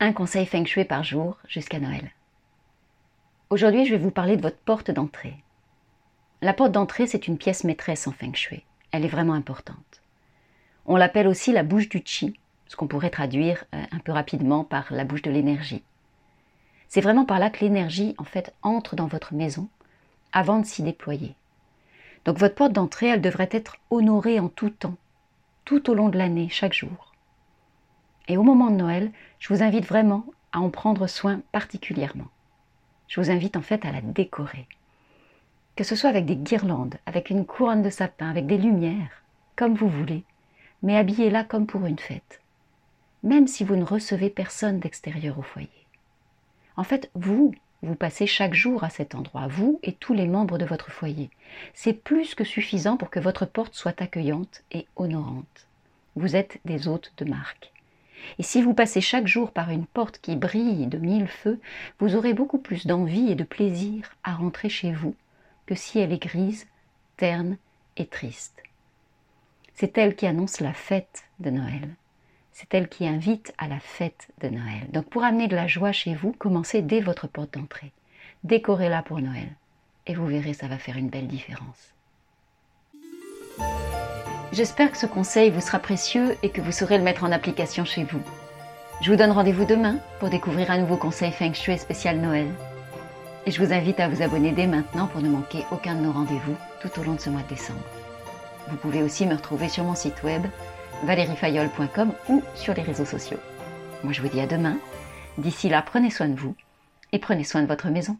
Un conseil feng shui par jour jusqu'à Noël. Aujourd'hui, je vais vous parler de votre porte d'entrée. La porte d'entrée, c'est une pièce maîtresse en feng shui. Elle est vraiment importante. On l'appelle aussi la bouche du chi, ce qu'on pourrait traduire euh, un peu rapidement par la bouche de l'énergie. C'est vraiment par là que l'énergie, en fait, entre dans votre maison avant de s'y déployer. Donc votre porte d'entrée, elle devrait être honorée en tout temps, tout au long de l'année, chaque jour. Et au moment de Noël, je vous invite vraiment à en prendre soin particulièrement. Je vous invite en fait à la décorer. Que ce soit avec des guirlandes, avec une couronne de sapin, avec des lumières, comme vous voulez, mais habillez-la comme pour une fête, même si vous ne recevez personne d'extérieur au foyer. En fait, vous, vous passez chaque jour à cet endroit, vous et tous les membres de votre foyer. C'est plus que suffisant pour que votre porte soit accueillante et honorante. Vous êtes des hôtes de marque. Et si vous passez chaque jour par une porte qui brille de mille feux, vous aurez beaucoup plus d'envie et de plaisir à rentrer chez vous que si elle est grise, terne et triste. C'est elle qui annonce la fête de Noël c'est elle qui invite à la fête de Noël. Donc pour amener de la joie chez vous, commencez dès votre porte d'entrée. Décorez-la pour Noël. Et vous verrez, ça va faire une belle différence. J'espère que ce conseil vous sera précieux et que vous saurez le mettre en application chez vous. Je vous donne rendez-vous demain pour découvrir un nouveau conseil Feng Shui spécial Noël. Et je vous invite à vous abonner dès maintenant pour ne manquer aucun de nos rendez-vous tout au long de ce mois de décembre. Vous pouvez aussi me retrouver sur mon site web valeriefayol.com ou sur les réseaux sociaux. Moi je vous dis à demain. D'ici là, prenez soin de vous et prenez soin de votre maison.